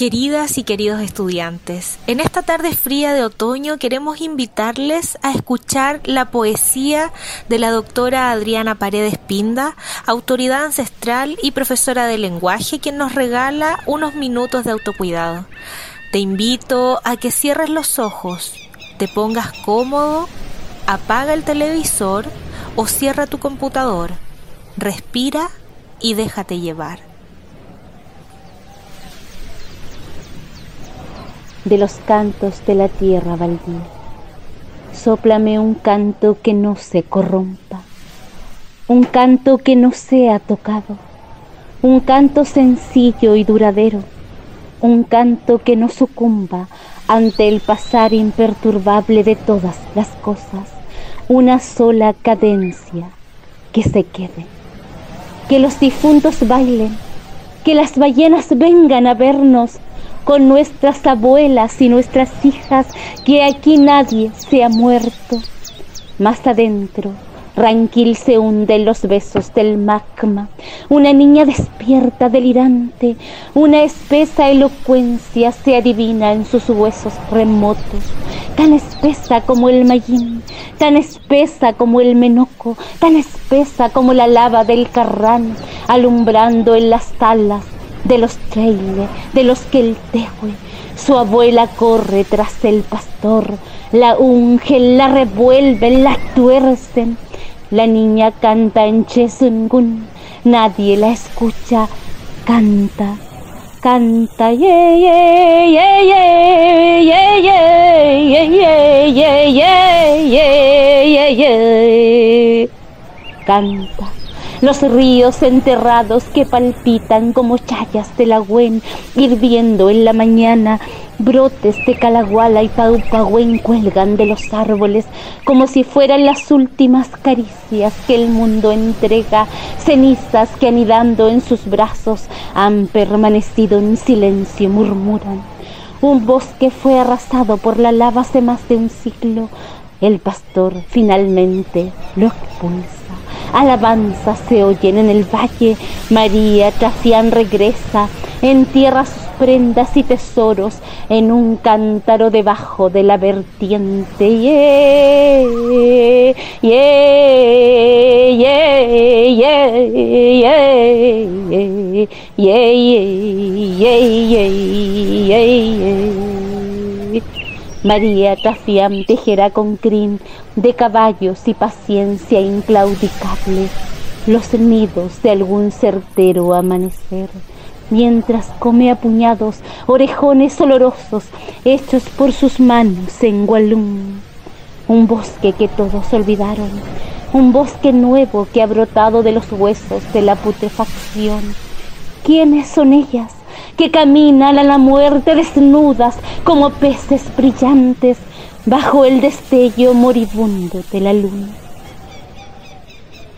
Queridas y queridos estudiantes, en esta tarde fría de otoño queremos invitarles a escuchar la poesía de la doctora Adriana Paredes Pinda, autoridad ancestral y profesora de lenguaje, quien nos regala unos minutos de autocuidado. Te invito a que cierres los ojos, te pongas cómodo, apaga el televisor o cierra tu computador, respira y déjate llevar. De los cantos de la tierra baldía. Sóplame un canto que no se corrompa, un canto que no sea tocado, un canto sencillo y duradero, un canto que no sucumba ante el pasar imperturbable de todas las cosas, una sola cadencia que se quede. Que los difuntos bailen, que las ballenas vengan a vernos con nuestras abuelas y nuestras hijas, que aquí nadie se ha muerto. Más adentro, Ranquil se hunde los besos del magma, una niña despierta, delirante, una espesa elocuencia se adivina en sus huesos remotos, tan espesa como el mayín, tan espesa como el menoco, tan espesa como la lava del carrán, alumbrando en las talas de los Treile, de los Keltehue. Su abuela corre tras el pastor, la ungen, la revuelven, la tuercen. La niña canta en Chesungun, nadie la escucha, canta, canta, ye, ye, ye, ye, ye, ye, ye, ye, ye, ye, ye, canta los ríos enterrados que palpitan como chayas de la Huen, hirviendo en la mañana, brotes de calaguala y paupagüen cuelgan de los árboles como si fueran las últimas caricias que el mundo entrega, cenizas que anidando en sus brazos han permanecido en silencio, murmuran. Un bosque fue arrasado por la lava hace más de un siglo. El pastor finalmente lo expulsa alabanzas se oyen en el valle, María Tracián regresa, entierra sus prendas y tesoros en un cántaro debajo de la vertiente. María Tafiam tejerá con crin de caballos y paciencia inclaudicable los nidos de algún certero amanecer, mientras come a puñados orejones olorosos hechos por sus manos en Gualum. Un bosque que todos olvidaron, un bosque nuevo que ha brotado de los huesos de la putrefacción. ¿Quiénes son ellas? Que caminan a la muerte desnudas como peces brillantes bajo el destello moribundo de la luna.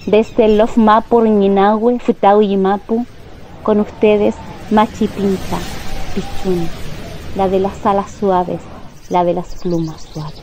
Desde el Lofmapo, Ñinahue, Futau y Mapu, con ustedes Machi Pinta, Pichun, la de las alas suaves, la de las plumas suaves.